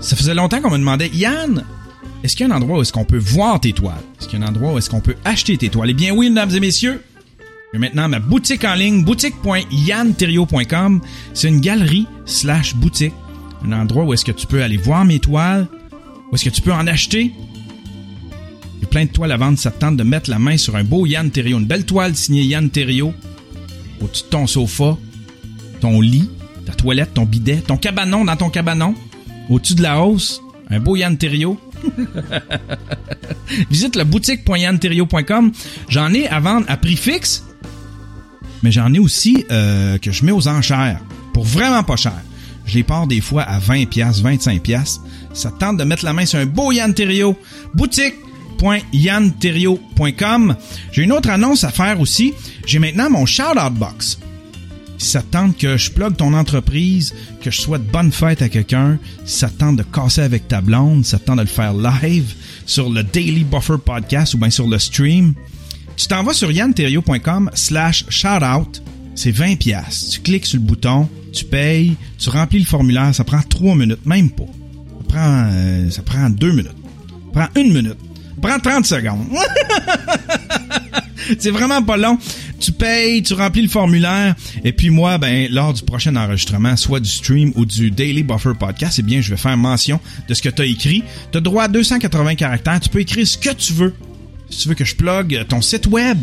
Ça faisait longtemps qu'on me demandait, Yann, est-ce qu'il y a un endroit où est-ce qu'on peut voir tes toiles? Est-ce qu'il y a un endroit où est-ce qu'on peut acheter tes toiles? Eh bien oui, mesdames et messieurs, j'ai maintenant ma boutique en ligne, boutique.yanterio.com. C'est une galerie slash boutique. Un endroit où est-ce que tu peux aller voir mes toiles, où est-ce que tu peux en acheter. A plein de toiles à vendre, ça te tente de mettre la main sur un beau Yann Terrio, une belle toile signée Yann Terrio, au-dessus de ton sofa, ton lit, ta toilette, ton bidet, ton cabanon dans ton cabanon, au-dessus de la hausse, un beau Yann Terrio. Visite la boutique.yanterio.com. J'en ai à vendre à prix fixe, mais j'en ai aussi euh, que je mets aux enchères pour vraiment pas cher. Je les pars des fois à 20 pièces, 25 pièces. Ça te tente de mettre la main sur un beau Yann Terrio. Boutique.yanterio.com. J'ai une autre annonce à faire aussi. J'ai maintenant mon shout-out box. Si ça te tente que je plug ton entreprise, que je souhaite bonne fête à quelqu'un, si ça te tente de casser avec ta blonde, si ça te tente de le faire live sur le Daily Buffer Podcast ou bien sur le stream, tu t'en vas sur yanterio.com slash shoutout. C'est 20 pièces. Tu cliques sur le bouton, tu payes, tu remplis le formulaire, ça prend 3 minutes, même pas. Ça prend, euh, ça prend 2 minutes. Ça prend 1 minute. Ça prend 30 secondes. C'est vraiment pas long tu payes, tu remplis le formulaire, et puis moi, ben, lors du prochain enregistrement, soit du stream ou du Daily Buffer Podcast, eh bien, je vais faire mention de ce que tu as écrit. Tu as droit à 280 caractères, tu peux écrire ce que tu veux. Si tu veux que je plug ton site web,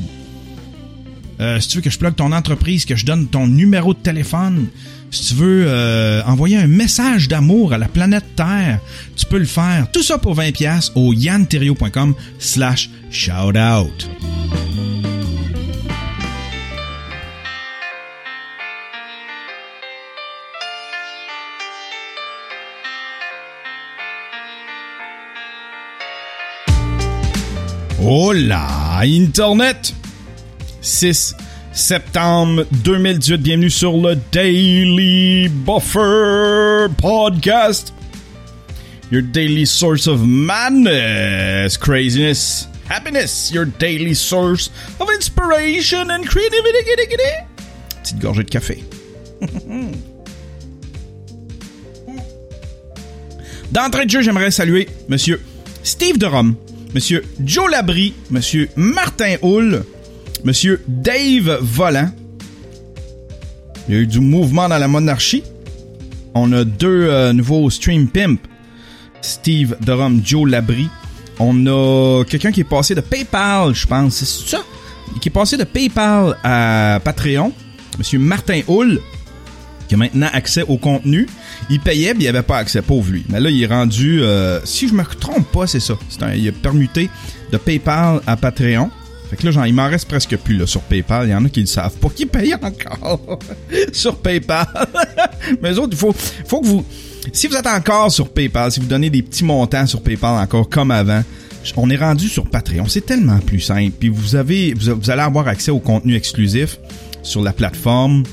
euh, si tu veux que je plug ton entreprise, que je donne ton numéro de téléphone, si tu veux euh, envoyer un message d'amour à la planète Terre, tu peux le faire. Tout ça pour 20$ au yanterio.com slash shoutout. Oh là, Internet! 6 septembre 2018, bienvenue sur le Daily Buffer Podcast. Your daily source of madness, craziness, happiness, your daily source of inspiration and creativity. Petite gorgée de café. D'entrée de jeu, j'aimerais saluer Monsieur Steve de Rome Monsieur Joe Labrie, Monsieur Martin Hull, Monsieur Dave Volant. Il y a eu du mouvement dans la monarchie. On a deux euh, nouveaux Stream Pimp. Steve Durham, Joe Labrie. On a quelqu'un qui est passé de PayPal, je pense. C'est ça? Qui est passé de PayPal à Patreon. Monsieur Martin Hull qui a maintenant accès au contenu. Il payait, mais il avait pas accès, pauvre lui. Mais là, il est rendu, euh, si je me trompe pas, c'est ça. il est permuté de PayPal à Patreon. Fait que là, genre, il m'en reste presque plus là, sur PayPal. Il y en a qui le savent pas, qui payent encore sur PayPal. mais eux autres, il faut, que vous... Si vous êtes encore sur PayPal, si vous donnez des petits montants sur PayPal encore comme avant, on est rendu sur Patreon. C'est tellement plus simple. Puis vous allez avoir accès au contenu exclusif sur la plateforme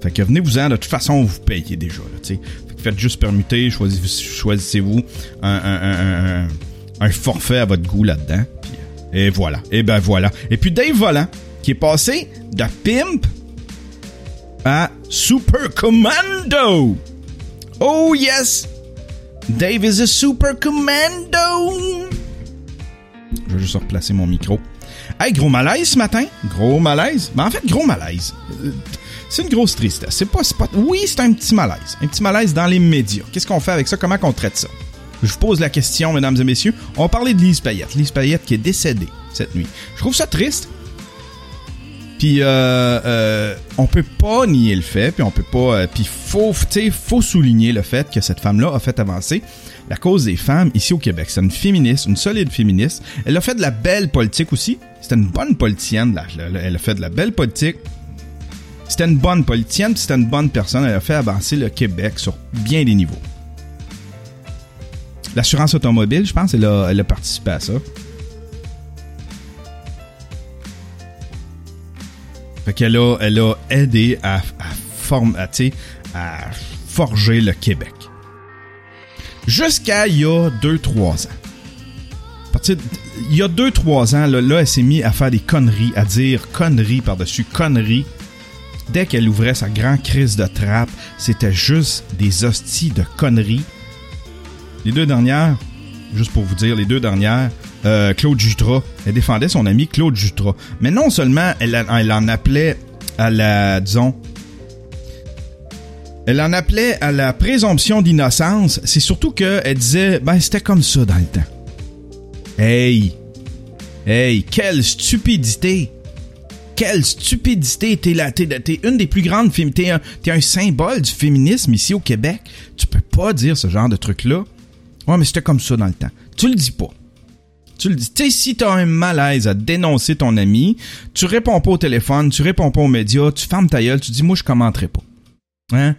fait que venez-vous-en, de toute façon, vous payez déjà, là, faites juste permuter, choisissez-vous un, forfait à votre goût là-dedans. Et voilà. Et ben voilà. Et puis Dave Volant, qui est passé de Pimp à Super Commando. Oh yes! Dave is a Super Commando! Je vais juste replacer mon micro. Hey, gros malaise ce matin. Gros malaise. Ben, en fait, gros malaise. C'est une grosse tristesse. C'est pas, oui, c'est un petit malaise. Un petit malaise dans les médias. Qu'est-ce qu'on fait avec ça? Comment on traite ça? Je vous pose la question, mesdames et messieurs. On va parler de Lise Payette. Lise Payette qui est décédée cette nuit. Je trouve ça triste. Puis euh, euh, on peut pas nier le fait, puis on peut pas, euh, puis faut, faut souligner le fait que cette femme-là a fait avancer la cause des femmes ici au Québec. C'est une féministe, une solide féministe. Elle a fait de la belle politique aussi. C'était une bonne politicienne. Elle a fait de la belle politique. C'était une bonne politicienne, c'était une bonne personne. Elle a fait avancer le Québec sur bien des niveaux. L'assurance automobile, je pense, elle a, participé à ça. Fait qu'elle a, elle a aidé à, à, forger le Québec. Jusqu'à il y a 2-3 ans. il y a 2-3 ans, là elle s'est mise à faire des conneries, à dire conneries par-dessus conneries dès qu'elle ouvrait sa grande crise de trappe, c'était juste des hosties de conneries. les deux dernières, juste pour vous dire, les deux dernières, euh, Claude Jutras, elle défendait son ami Claude Jutras. Mais non seulement elle, en appelait à la, disons, elle en appelait à la présomption d'innocence, c'est surtout qu'elle disait, ben c'était comme ça dans le temps. Hey! Hey, quelle stupidité! Quelle stupidité! T'es là, t'es, une des plus grandes t'es un, t'es un symbole du féminisme ici au Québec. Tu peux pas dire ce genre de truc-là. Ouais, mais c'était comme ça dans le temps. Tu le dis pas. Tu le dis. Tu sais, si t'as un malaise à dénoncer ton ami, tu réponds pas au téléphone, tu réponds pas aux médias, tu fermes ta gueule, tu dis, moi, je commenterai pas. Hein?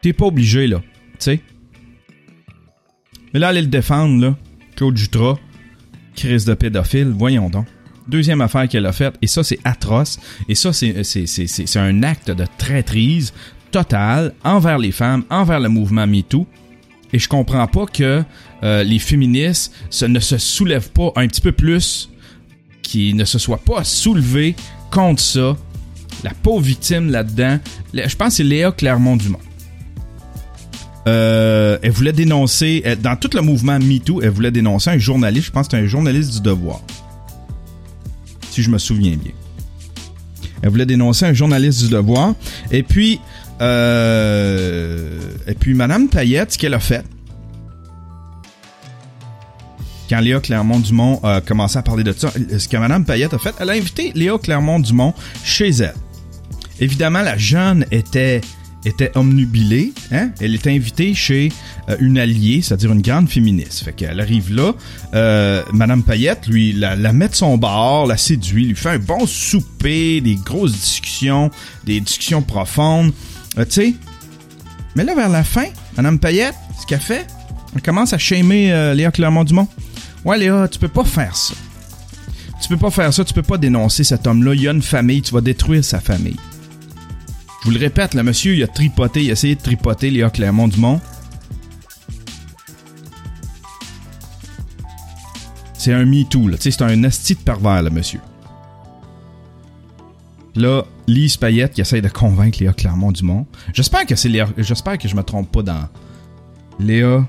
T'es pas obligé, là. Tu sais? Mais là, aller le défendre, là, Claude Jutras, crise de pédophile, voyons donc. Deuxième affaire qu'elle a faite, et ça, c'est atroce, et ça, c'est un acte de traîtrise totale envers les femmes, envers le mouvement MeToo. Et je comprends pas que euh, les féministes ne se soulèvent pas un petit peu plus, qui ne se soient pas soulevés contre ça. La pauvre victime là-dedans, je pense que c'est Léa Clermont-Dumont. Euh, elle voulait dénoncer, dans tout le mouvement MeToo, elle voulait dénoncer un journaliste, je pense que c'était un journaliste du devoir. Si je me souviens bien. Elle voulait dénoncer un journaliste du devoir. Et puis, euh, et puis Madame Payette, ce qu'elle a fait, quand Léa Clermont-Dumont a commencé à parler de ça, ce que Madame Payette a fait, elle a invité Léa Clermont-Dumont chez elle. Évidemment, la jeune était était omnubilée. Hein? Elle est invitée chez euh, une alliée, c'est-à-dire une grande féministe. Fait qu'elle arrive là, euh, Madame Payette, lui, la, met de son bord, la séduit, lui fait un bon souper, des grosses discussions, des discussions profondes. Euh, tu sais. Mais là, vers la fin, Madame Payette, ce qu'elle fait, elle commence à shamer Léa Clermont-Dumont. Ouais, Léa, tu peux pas faire ça. Tu peux pas faire ça, tu peux pas dénoncer cet homme-là. Il a une famille, tu vas détruire sa famille. Je vous le répète, le monsieur, il a tripoté, il a essayé de tripoter Léa Clermont-Dumont. C'est un MeToo, là. c'est un asti de pervers, le monsieur. Là, Lise Payette qui essaye de convaincre Léa Clermont-Dumont. J'espère que c'est Léa... J'espère que je me trompe pas dans... Léa...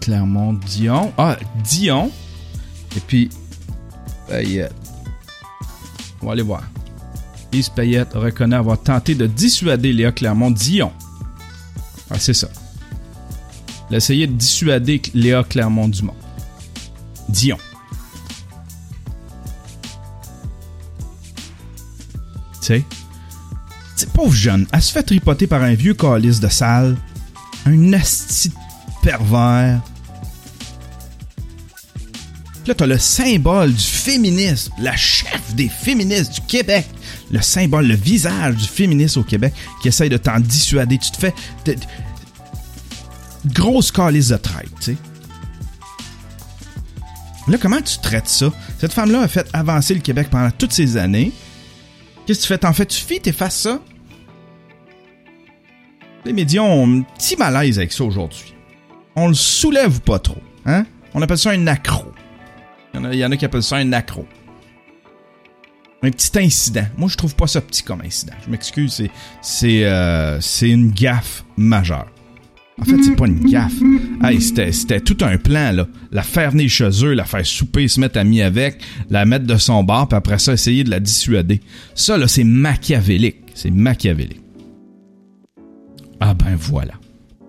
Clermont-Dion. Ah, Dion. Et puis... Payette. On va aller voir. Payette reconnaît avoir tenté de dissuader Léa Clermont-Dion. Ah, c'est ça. Elle a essayé de dissuader Léa Clermont-Dumont. Dion. Tu sais? Pauvre jeune, elle se fait tripoter par un vieux calice de salle, un asti pervers. Là, t'as le symbole du féminisme, la chef des féministes du Québec, le symbole, le visage du féminisme au Québec qui essaye de t'en dissuader. Tu te fais. grosse calice de traite, tu sais. Là, comment tu traites ça? Cette femme-là a fait avancer le Québec pendant toutes ces années. Qu'est-ce que tu fais? T'en fais-tu fi? T'effaces ça? Les médias ont un petit malaise avec ça aujourd'hui. On le soulève pas trop, hein? On appelle ça un accro. Il il y en a qui appellent ça un accro un petit incident. Moi, je trouve pas ça petit comme incident. Je m'excuse, c'est c'est euh, une gaffe majeure. En fait, c'est pas une gaffe. Hey, c'était, tout un plan, là. La faire venir chez eux, la faire souper, se mettre amie avec, la mettre de son bord, puis après ça, essayer de la dissuader. Ça, là, c'est machiavélique. C'est machiavélique. Ah ben voilà.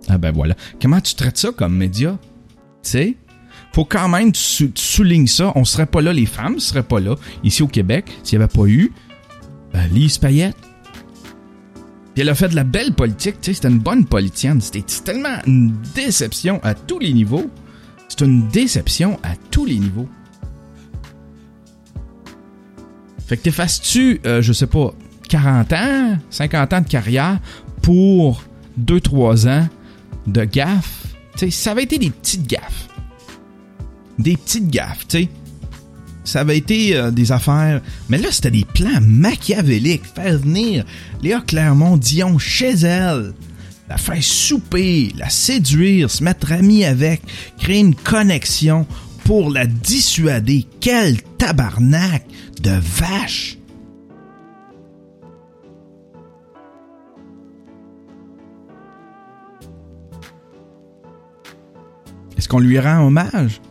Ah ben voilà. Comment tu traites ça comme média? Tu sais? Faut quand même que tu, soulignes ça. On serait pas là, les femmes seraient pas là, ici au Québec, s'il n'y avait pas eu euh, Lise Payette. Puis elle a fait de la belle politique, tu sais, c'était une bonne politicienne. C'était tellement une déception à tous les niveaux. C'est une déception à tous les niveaux. Fait que t'effaces-tu, euh, je sais pas, 40 ans, 50 ans de carrière pour 2-3 ans de gaffes? sais, ça avait été des petites gaffes des petites gaffes, tu sais. Ça avait été euh, des affaires, mais là c'était des plans machiavéliques, faire venir Léa Clermont-Dion chez elle, la faire souper, la séduire, se mettre amie avec, créer une connexion pour la dissuader. Quel tabarnak de vache! Est-ce qu'on lui rend hommage?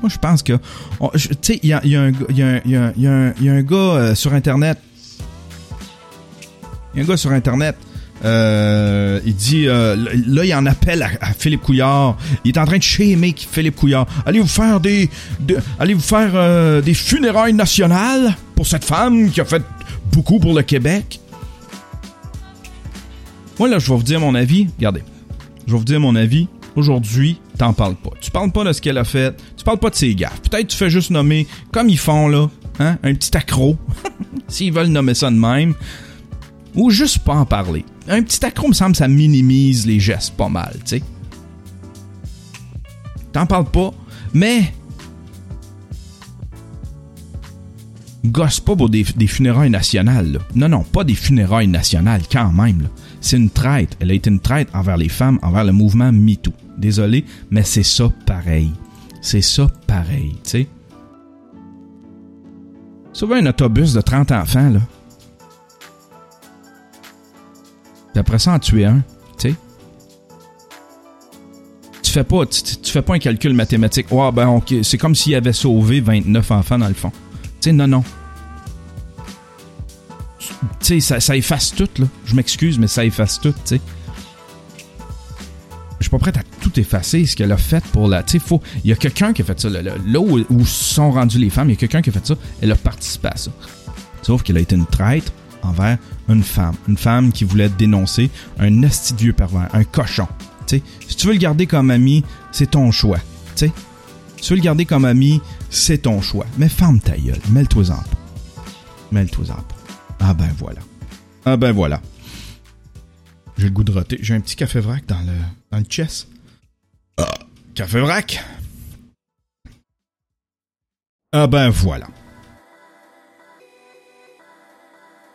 Moi, je pense que... Tu sais, il y a, y, a un, gars sur Internet. Il y a un gars sur Internet. Euh, il dit euh, là il en appelle à, à, Philippe Couillard. Il est en train de shamer Philippe Couillard. Allez vous faire des, de, allez vous faire euh, des funérailles nationales pour cette femme qui a fait beaucoup pour le Québec. Moi là je vais vous dire mon avis. Regardez, je vais vous dire mon avis. Aujourd'hui, t'en parles pas. Tu parles pas de ce qu'elle a fait. Tu parles pas de ses gaffes. Peut-être tu fais juste nommer comme ils font là, hein, un petit accro. S'ils veulent nommer ça de même ou juste pas en parler. Un petit accro, me semble, ça minimise les gestes pas mal, tu sais. T'en parles pas, mais. Gosse pas pour des, funérailles nationales, là. Non, non, pas des funérailles nationales, quand même. C'est une traite. Elle a été une traite envers les femmes, envers le mouvement MeToo. Désolé, mais c'est ça pareil. C'est ça pareil, tu sais. Sauver un autobus de 30 enfants, là. après ça, en tuer un, tu sais. Tu fais pas, tu, fais pas un calcul mathématique. Ouais, ben, ok, c'est comme s'il avait sauvé 29 enfants dans le fond. Tu sais, non, non. Tu sais, ça, ça, efface tout, là. Je m'excuse, mais ça efface tout, tu sais. Je suis pas prêt à tout effacer, ce qu'elle a fait pour la. Tu sais. Il y a quelqu'un qui a fait ça. Là, là où, où, sont rendues les femmes, il y a quelqu'un qui a fait ça. Elle a participé à ça. Sauf qu'elle a été une traître envers une femme. Une femme qui voulait dénoncer un astidieux pervers, un cochon. si tu veux le garder comme ami, c'est ton choix. Si tu veux le garder comme ami, c'est ton choix. Mais ferme ta gueule. Mêle-toi-en pas. Mêle-toi-en pas. Ah ben voilà. Ah ben voilà. J'ai le goût de roter. J'ai un petit café vrac dans le, dans le chest. Café vrac. Ah ben voilà.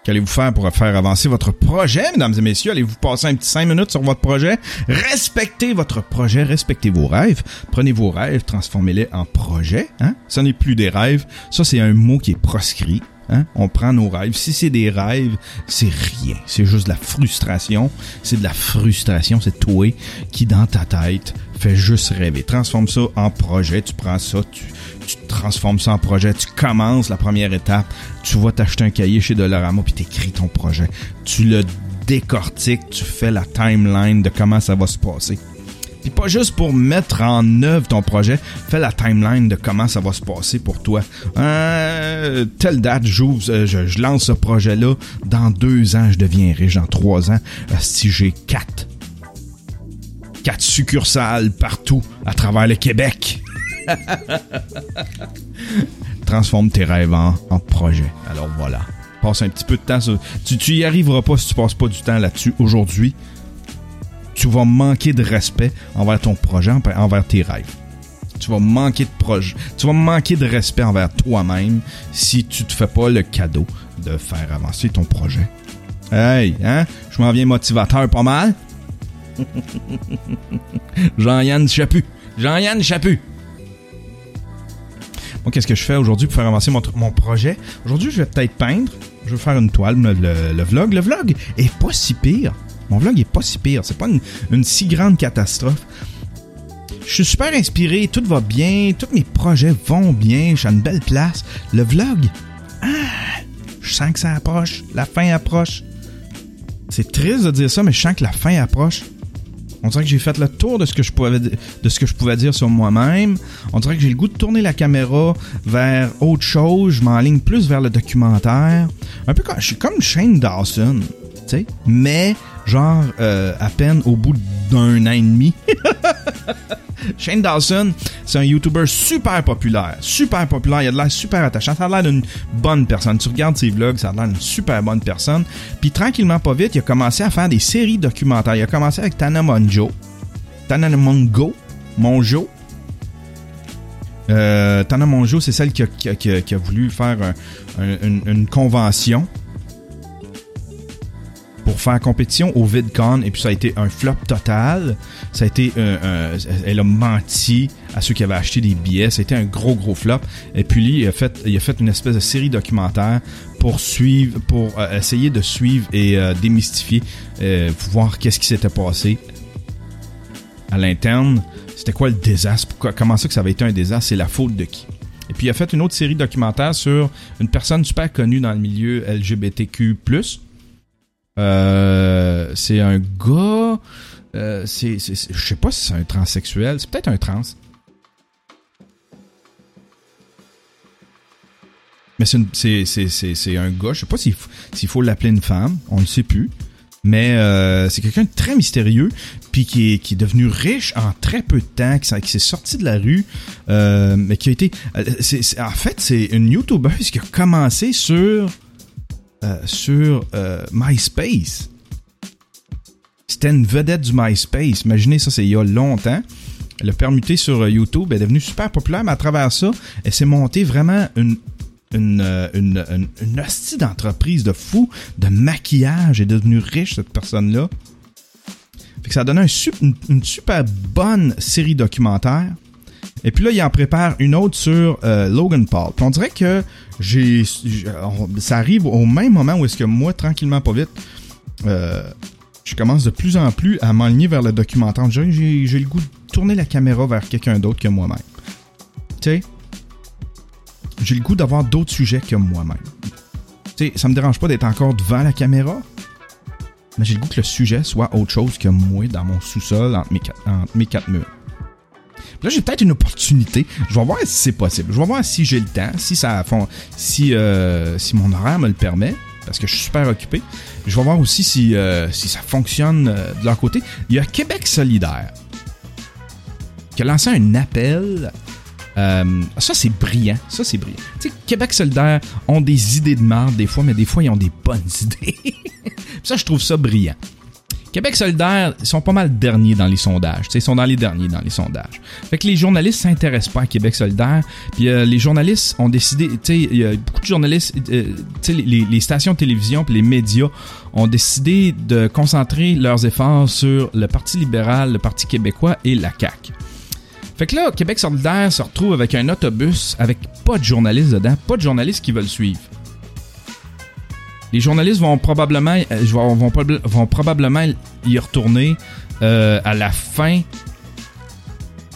Qu'allez-vous faire pour faire avancer votre projet, mesdames et messieurs? Allez-vous passer un petit 5 minutes sur votre projet? Respectez votre projet, respectez vos rêves. Prenez vos rêves, transformez-les en projet. Hein? Ce n'est plus des rêves. Ça, c'est un mot qui est proscrit. Hein? On prend nos rêves. Si c'est des rêves, c'est rien. C'est juste de la frustration. C'est de la frustration. C'est toi qui, dans ta tête, fait juste rêver. Transforme ça en projet. Tu prends ça, tu transformes ça en projet, tu commences la première étape, tu vas t'acheter un cahier chez Dollarama puis t'écris ton projet. Tu le décortiques, tu fais la timeline de comment ça va se passer. Puis pas juste pour mettre en œuvre ton projet, fais la timeline de comment ça va se passer pour toi. Euh, telle date, j'ouvre, euh, je, lance ce projet-là. Dans deux ans, je deviens riche. Dans trois ans, si j'ai quatre, quatre succursales partout à travers le Québec. Transforme tes rêves en, projet. Alors voilà. Passe un petit peu de temps. Tu, tu y arriveras pas si tu passes pas du temps là-dessus aujourd'hui. Tu vas manquer de respect envers ton projet, envers tes rêves. Tu vas manquer de projet. Tu vas manquer de respect envers toi-même si tu te fais pas le cadeau de faire avancer ton projet. Hey, hein? Je m'en viens motivateur pas mal. Jean-Yann Chaput. Jean-Yann Chaput. Moi, qu'est-ce que je fais aujourd'hui pour faire avancer mon, mon projet? Aujourd'hui, je vais peut-être peindre. Je vais faire une toile, le, vlog. Le vlog est pas si pire. Mon vlog est pas si pire. C'est pas une, si grande catastrophe. Je suis super inspiré, tout va bien, tous mes projets vont bien, je suis à une belle place. Le vlog, ah, je sens que ça approche, la fin approche. C'est triste de dire ça, mais je sens que la fin approche. On dirait que j'ai fait le tour de ce que je pouvais, dire sur moi-même. On dirait que j'ai le goût de tourner la caméra vers autre chose. Je m'enligne plus vers le documentaire. Un peu comme, je suis comme Shane Dawson, tu sais. Mais, genre, euh, à peine au bout d'un an et demi. Shane Dawson, c'est un YouTuber super populaire. Super populaire. Il a de l'air super attachant. Ça a l'air d'une bonne personne. Tu regardes ses vlogs, ça a l'air d'une super bonne personne. Puis tranquillement, pas vite, il a commencé à faire des séries documentaires. Il a commencé avec Tana Monjo. Tana Mongo. Monjo? Euh, Tana Monjo, c'est celle qui a, voulu faire une convention pour faire compétition au VidCon et puis ça a été un flop total. Ça a été elle a menti à ceux qui avaient acheté des billets. Ça a été un gros gros flop. Et puis lui, il a fait, il a fait une espèce de série documentaire pour suivre, pour euh, essayer de suivre et euh, démystifier, euh, voir qu'est-ce qui s'était passé à l'interne. C'était quoi le désastre? Comment ça que ça avait été un désastre? C'est la faute de qui? Et puis il a fait une autre série documentaire sur une personne super connue dans le milieu LGBTQ+. Euh, c'est un gars... Euh, c'est, je sais pas si c'est un transsexuel. C'est peut-être un trans. Mais c'est, un gars. Je sais pas s'il, s'il faut l'appeler une femme. On ne sait plus. Mais euh, c'est quelqu'un de très mystérieux, puis qui est, qui est devenu riche en très peu de temps, qui, s'est sorti de la rue, mais qui a été... En fait, c'est une YouTubeuse qui a commencé sur, euh, sur euh, MySpace. C'était une vedette du MySpace. Imaginez ça, c'est il y a longtemps. Elle a permuté sur YouTube, elle est devenue super populaire, mais à travers ça, elle s'est montée vraiment une une, euh, une, hostie d'entreprise de fou, de maquillage, est devenue riche, cette personne-là. Ça a donné un, une, super bonne série documentaire. Et puis là, il en prépare une autre sur euh, Logan Paul. Puis on dirait que j'ai, ça arrive au même moment où est-ce que moi, tranquillement, pas vite, euh, je commence de plus en plus à m'aligner vers le documentaire. J'ai, j'ai le goût de tourner la caméra vers quelqu'un d'autre que moi-même. Tu sais, j'ai le goût d'avoir d'autres sujets que moi-même. Tu sais, ça me dérange pas d'être encore devant la caméra, mais j'ai le goût que le sujet soit autre chose que moi dans mon sous-sol entre mes quatre, entre mes quatre murs. Là, j'ai peut-être une opportunité. Je vais voir si c'est possible. Je vais voir si j'ai le temps, si ça si euh, si mon horaire me le permet, parce que je suis super occupé. Je vais voir aussi si euh, ça fonctionne euh, de leur côté. Il y a Québec solidaire qui a lancé un appel euh, ça, c'est brillant. Ça, c'est brillant. Tu sais, Québec solidaire ont des idées de merde des fois, mais des fois, ils ont des bonnes idées. ça, je trouve ça brillant. Québec solidaire, ils sont pas mal derniers dans les sondages. ils sont dans les derniers dans les sondages. Fait que les journalistes s'intéressent pas à Québec solidaire. Puis euh, les journalistes ont décidé, beaucoup de journalistes, euh, les, stations de télévision puis les médias ont décidé de concentrer leurs efforts sur le Parti libéral, le Parti québécois et la CAQ. Fait que là, Québec solidaire se retrouve avec un autobus avec pas de journalistes dedans, pas de journalistes qui veulent suivre. Les journalistes vont probablement, euh, vont, vont, probablement y retourner euh, à la fin,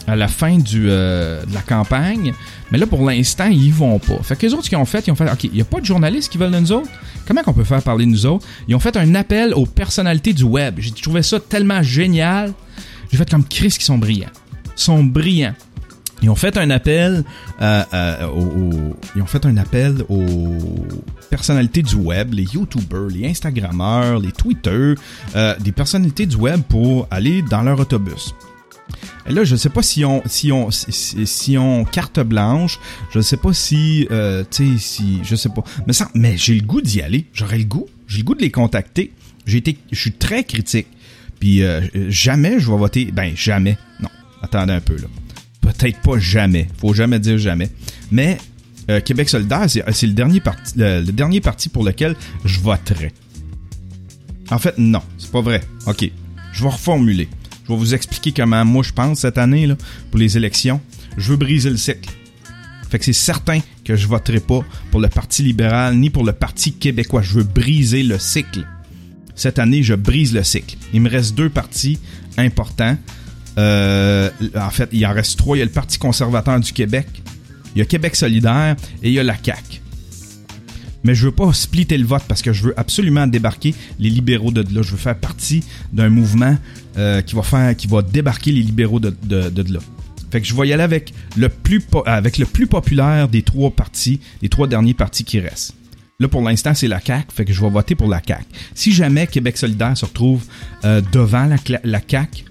à la fin du, euh, de la campagne. Mais là, pour l'instant, ils vont pas. Fait que les autres, qu'ils ont fait, ils ont fait, OK, il n'y a pas de journalistes qui veulent de nous autres? Comment qu'on peut faire parler de nous autres? Ils ont fait un appel aux personnalités du web. J'ai trouvé ça tellement génial. J'ai fait comme Chris qui sont brillants sont brillants. Ils ont fait un appel euh, euh, aux, ils ont fait un appel aux personnalités du web, les YouTubers, les Instagrammeurs, les Twitter, euh, des personnalités du web pour aller dans leur autobus. Et là, je sais pas si on si on si, on carte blanche, je sais pas si tu sais si je sais pas. Mais ça, mais j'ai le goût d'y aller. J'aurais le goût. J'ai le goût de les contacter. J'ai été, je suis très critique. Puis jamais je vais voter. Ben jamais. Non, attendez un peu là. Peut-être pas jamais. Faut jamais dire jamais. Mais euh, Québec solidaire, c'est le dernier parti, pour lequel je voterai. En fait, non, c'est pas vrai. Ok, je vais reformuler. Je vais vous expliquer comment moi je pense cette année là, pour les élections. Je veux briser le cycle. Fait que c'est certain que je voterai pas pour le Parti libéral ni pour le Parti québécois. Je veux briser le cycle. Cette année, je brise le cycle. Il me reste deux partis importants. Euh, en fait, il en reste trois. Il y a le Parti conservateur du Québec, il y a Québec solidaire et il y a la CAQ. Mais je veux pas splitter le vote parce que je veux absolument débarquer les libéraux de là. Je veux faire partie d'un mouvement euh, qui va faire, qui va débarquer les libéraux de, de, là. Fait que je vais y aller avec le plus populaire des trois partis, les trois derniers partis qui restent. Là, pour l'instant, c'est la CAQ, fait que je vais voter pour la CAQ. Si jamais Québec solidaire se retrouve euh, devant la, la CAQ,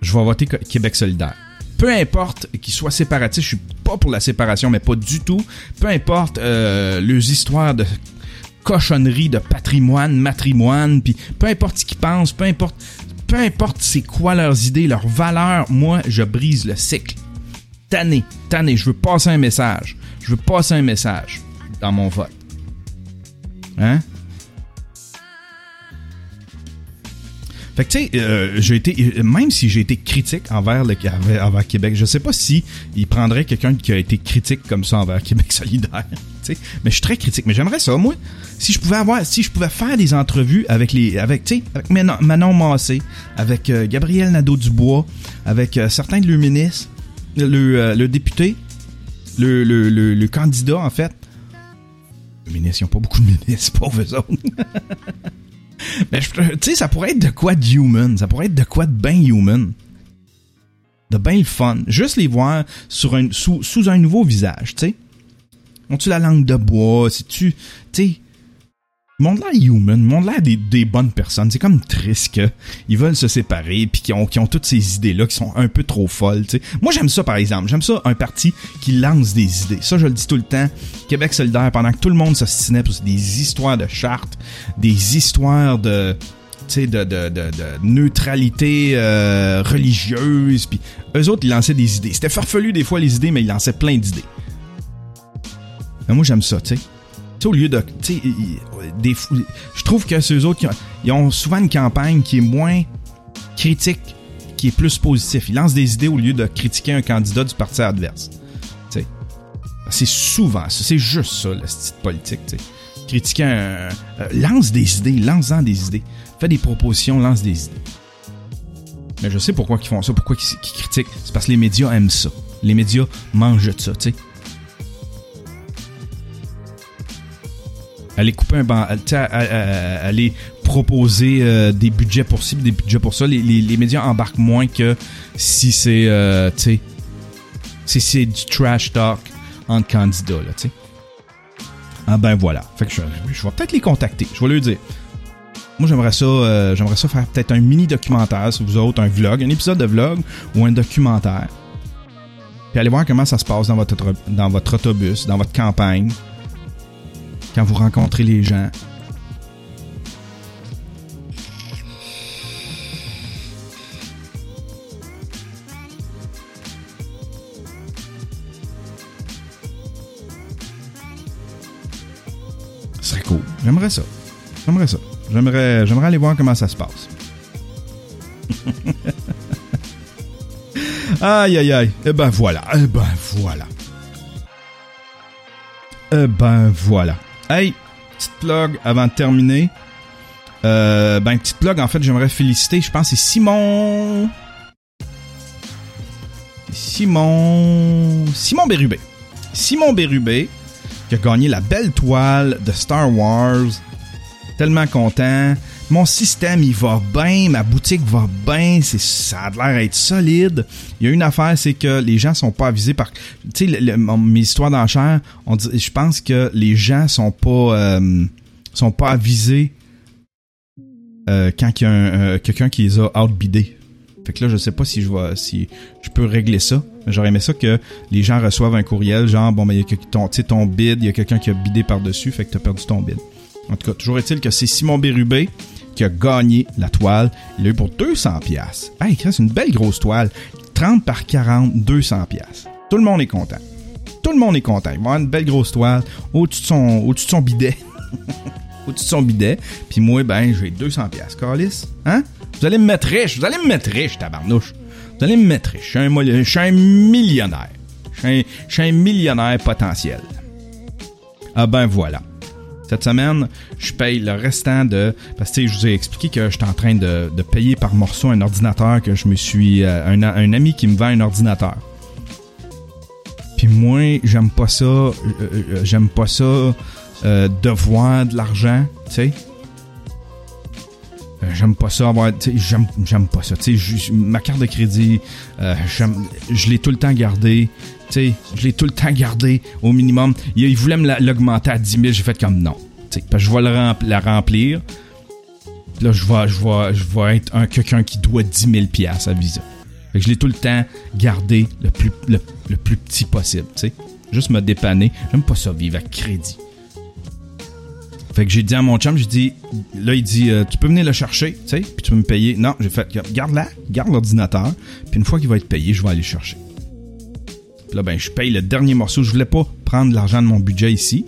je vais voter Québec solidaire. Peu importe qu'il soit séparatiste, je suis pas pour la séparation, mais pas du tout. Peu importe euh, les histoires de cochonnerie, de patrimoine, matrimoine, puis peu importe ce qu'ils pensent, peu importe, peu importe c'est quoi leurs idées, leurs valeurs, moi, je brise le cycle. Tanné, tanné, je veux passer un message. Je veux passer un message dans mon vote. Hein? Fait que tu sais, euh, j'ai été, même si j'ai été critique envers le Québec, je sais pas si il prendrait quelqu'un qui a été critique comme ça envers Québec solidaire. mais je suis très critique. Mais j'aimerais ça, moi, si je pouvais avoir, si je pouvais faire des entrevues avec les, avec, avec Manon, Massé, avec euh, Gabriel Nadeau-Dubois, avec euh, certains de leurs ministres, le, député, le, le, le, candidat, en fait. Les ministres, ils n'ont pas beaucoup de ministres, pauvres autres. Mais tu sais, ça pourrait être de quoi de human. Ça pourrait être de quoi de bien human. De bien le fun. Juste les voir sur un, sous, sous un nouveau visage, tu sais. Ont-tu la langue de bois? Si tu, tu sais, monde là human, monde là des, des bonnes personnes. C'est comme triste qu'ils veulent se séparer puis qu'ils ont, ont toutes ces idées-là qui sont un peu trop folles. Moi, j'aime ça, par exemple. J'aime ça, un parti qui lance des idées. Ça, je le dis tout le temps. Québec solidaire, pendant que tout le monde s'assinait pour des histoires de chartes, des histoires de... De, de, de, de, neutralité euh, religieuse. Puis eux autres, ils lançaient des idées. C'était farfelu des fois les idées, mais ils lançaient plein d'idées. moi, j'aime ça, tu sais au lieu de. Des, je trouve que ceux autres, ils ont, souvent une campagne qui est moins critique, qui est plus positif. Ils lancent des idées au lieu de critiquer un candidat du parti adverse. C'est souvent ça. C'est juste ça, le style politique. Critiquer un. Euh, lance des idées, lance-en des idées. Fais des propositions, lance des idées. Mais je sais pourquoi ils font ça, pourquoi ils, critiquent. C'est parce que les médias aiment ça. Les médias mangent de ça, tu sais. Aller couper un aller proposer euh, des budgets pour ci, des budgets pour ça. Les, médias embarquent moins que si c'est, euh, tu sais, si c'est du trash talk entre candidats, là, tu sais. Ah ben voilà. Fait que je, vais peut-être les contacter. Je vais leur dire. Moi, j'aimerais ça, euh, j'aimerais ça faire peut-être un mini documentaire, si vous autres, un vlog, un épisode de vlog ou un documentaire. Puis aller voir comment ça se passe dans votre, dans votre autobus, dans votre campagne quand vous rencontrez les gens. Ce serait cool. J'aimerais ça. J'aimerais ça. J'aimerais, j'aimerais aller voir comment ça se passe. aïe, aïe, aïe. Eh ben voilà. Eh ben voilà. Eh ben voilà. Hey, petite plug avant de terminer. Euh, ben, petite plug, en fait, j'aimerais féliciter, je pense, c'est Simon. Simon. Simon Bérubé. Simon Bérubé, qui a gagné la belle toile de Star Wars. Tellement content mon système il va bien, ma boutique va bien, ça a l'air d'être solide. Il y a une affaire, c'est que les gens sont pas avisés par, tu sais, mes histoires d'enchères, je pense que les gens sont pas euh, sont pas avisés euh, quand il y a euh, quelqu'un qui les a outbidés. Fait que là, je sais pas si je vois si je peux régler ça. J'aurais aimé ça que les gens reçoivent un courriel, genre, bon, ben, il y a ton, ton bid, il y a quelqu'un qui a bidé par-dessus, fait que t'as perdu ton bid. En tout cas, toujours est-il que c'est Simon Bérubé qui a gagné la toile. Il l'a eu pour 200 pièces. Hey, c'est une belle grosse toile. 30 par 40, 200 pièces. Tout le monde est content. Tout le monde est content. Il va avoir une belle grosse toile au-dessus de son, au-dessus de son bidet. au-dessus de son bidet. Puis moi, ben, j'ai 200 pièces. Carlis, hein? Vous allez me mettre riche. Vous allez me mettre riche, tabarnouche. Vous allez me mettre riche. Je suis un, millionnaire. Je suis un millionnaire potentiel. Ah ben voilà. Cette semaine, je paye le restant de... Parce que je vous ai expliqué que j'étais en train de, payer par morceau un ordinateur que je me suis... Euh, un, ami qui me vend un ordinateur. Puis moi, j'aime pas ça. Euh, euh, j'aime pas ça devoir de l'argent, tu sais. J'aime pas ça avoir. J'aime, j'aime pas ça. ma carte de crédit, je l'ai tout le temps gardée sais, je l'ai tout le temps gardé au minimum. Il, voulait me l'augmenter à 10 000. J'ai fait comme non. Parce que je vais la remplir. Là, je vais, je je être un quelqu'un qui doit 10 000 à Visa. Fait que je l'ai tout le temps gardé le plus, le, plus petit possible. sais. Juste me dépanner. J'aime pas ça vivre à crédit. Fait que j'ai dit à mon chum, j'ai dit, là, il dit, euh, tu peux venir le chercher, tu sais, puis tu peux me payer. Non, j'ai fait, garde-la, garde l'ordinateur, puis une fois qu'il va être payé, je vais aller le chercher là, ben, je paye le dernier morceau. Je voulais pas prendre l'argent de mon budget ici.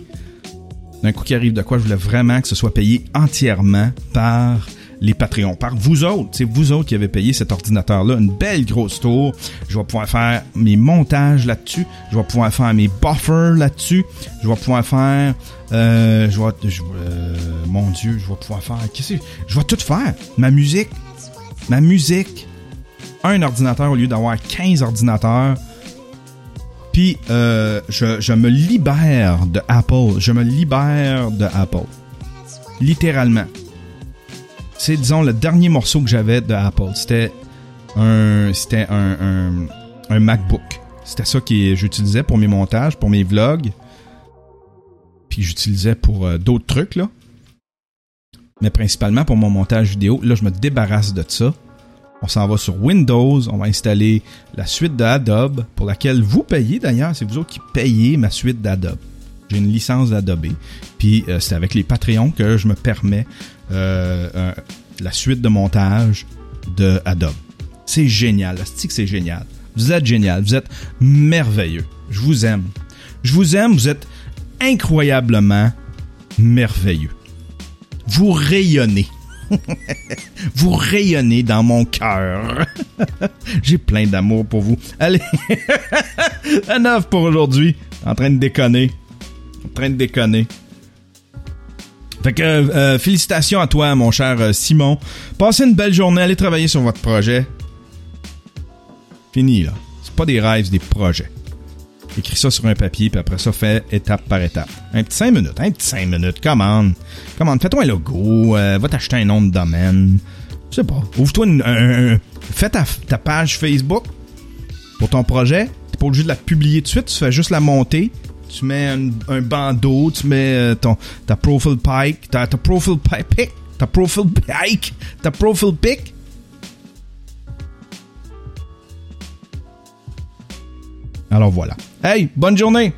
D'un coup qui arrive de quoi, je voulais vraiment que ce soit payé entièrement par les Patreons, par vous autres. C'est vous autres qui avez payé cet ordinateur-là, une belle grosse tour. Je vais pouvoir faire mes montages là-dessus. Je vais pouvoir faire mes buffers là-dessus. Je vais pouvoir faire... Euh, je vais... Euh, mon Dieu, je vais pouvoir faire... Qu'est-ce que Je vais tout faire. Ma musique. Ma musique. Un ordinateur au lieu d'avoir 15 ordinateurs. Puis, euh, je, je me libère de Apple. Je me libère de Apple. Littéralement c'est, disons, le dernier morceau que j'avais de Apple. C'était un, c'était un, un, MacBook. C'était ça que j'utilisais pour mes montages, pour mes vlogs. Puis j'utilisais pour euh, d'autres trucs, là. Mais principalement pour mon montage vidéo. Là, je me débarrasse de ça. On s'en va sur Windows. On va installer la suite d'Adobe, pour laquelle vous payez d'ailleurs. C'est vous autres qui payez ma suite d'Adobe. J'ai une licence d'Adobe. Puis euh, c'est avec les Patreons que je me permets euh, la suite de montage de Adobe. C'est génial. Stick, c'est génial. Vous êtes génial. Vous êtes merveilleux. Je vous aime. Je vous aime. Vous êtes incroyablement merveilleux. Vous rayonnez. vous rayonnez dans mon cœur. J'ai plein d'amour pour vous. Allez, à neuf pour aujourd'hui. En train de déconner. En train de déconner. Fait que euh, félicitations à toi, mon cher euh, Simon. Passez une belle journée, allez travailler sur votre projet. Fini là. C'est pas des rêves, c'est des projets. Écris ça sur un papier, puis après ça, fais étape par étape. Un petit 5 minutes, un petit 5 minutes, commande. Commande, fais-toi un logo, euh, va t'acheter un nom de domaine. Je sais pas. Ouvre-toi un, Fais ta, ta, page Facebook pour ton projet. T'es pas obligé de la publier tout de suite, tu fais juste la monter tu mets un, bandeau, tu mets euh, ton, ta profile pic, ta, ta profile pic, ta profile pic, ta profile pic. Alors voilà. Hey, bonne journée!